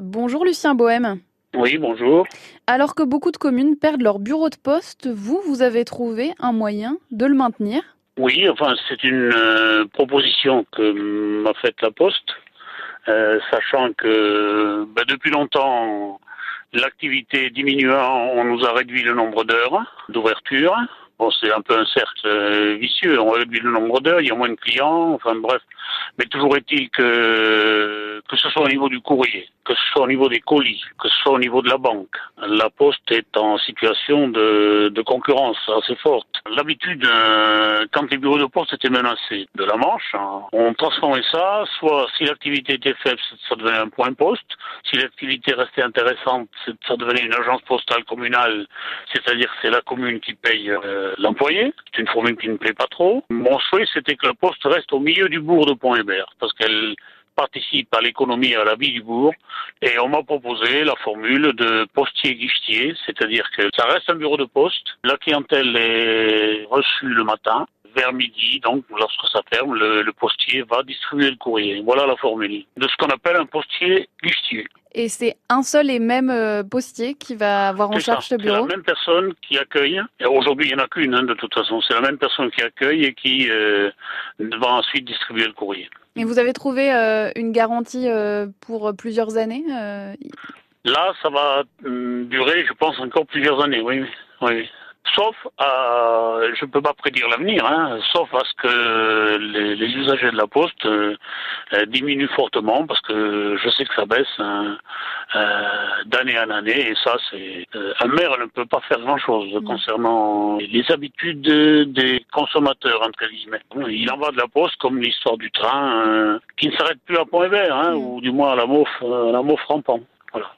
Bonjour Lucien Bohème. Oui, bonjour. Alors que beaucoup de communes perdent leur bureau de poste, vous, vous avez trouvé un moyen de le maintenir? Oui, enfin, c'est une euh, proposition que m'a faite la Poste, euh, sachant que ben, depuis longtemps, l'activité diminuant, on nous a réduit le nombre d'heures d'ouverture. Bon, c'est un peu un cercle euh, vicieux. On réduit le nombre d'heures, il y a moins de clients, enfin bref. Mais toujours est-il que ce soit au niveau du courrier, que ce soit au niveau des colis, que ce soit au niveau de la banque, la Poste est en situation de, de concurrence assez forte. L'habitude, euh, quand les bureaux de poste étaient menacés de la Manche, hein, on transformait ça, soit si l'activité était faible, ça devenait un point poste, si l'activité restait intéressante, ça devenait une agence postale communale, c'est-à-dire c'est la commune qui paye euh, l'employé. C'est une formule qui ne plaît pas trop. Mon souhait, c'était que la poste reste au milieu du bourg de Pont-Hébert, parce qu'elle participe à l'économie et à la vie du bourg. Et on m'a proposé la formule de postier-guichetier, c'est-à-dire que ça reste un bureau de poste. La clientèle est reçue le matin. Vers midi, donc, lorsque ça ferme, le, le postier va distribuer le courrier. Voilà la formule de ce qu'on appelle un postier guichetier. Et c'est un seul et même euh, postier qui va avoir en C'est ça. charge ce C'est la bureau? même personne qui accueille. Aujourd'hui, il n'y en a qu'une, hein, de toute façon. C'est la même personne qui accueille et qui euh, va ensuite distribuer le courrier. Et vous avez trouvé euh, une garantie euh, pour plusieurs années euh, Là, ça va durer, je pense, encore plusieurs années, oui. oui. Sauf à, je ne peux pas prédire l'avenir, hein, sauf à ce que les usagers de la poste euh, diminuent fortement, parce que je sais que ça baisse hein, euh, d'année en année, et ça, c'est euh, un maire ne peut pas faire grand-chose concernant les habitudes de- des consommateurs entre guillemets. Il en va de la poste comme l'histoire du train euh, qui ne s'arrête plus à Pont-Hébert, hein, Mm. ou du moins à la euh, à la rampant. Voilà.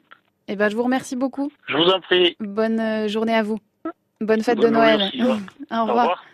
Eh ben, je vous remercie beaucoup. Je vous en prie. Bonne journée à vous. Bonne fête Bonne de Noël. ouais. Au Au revoir. revoir.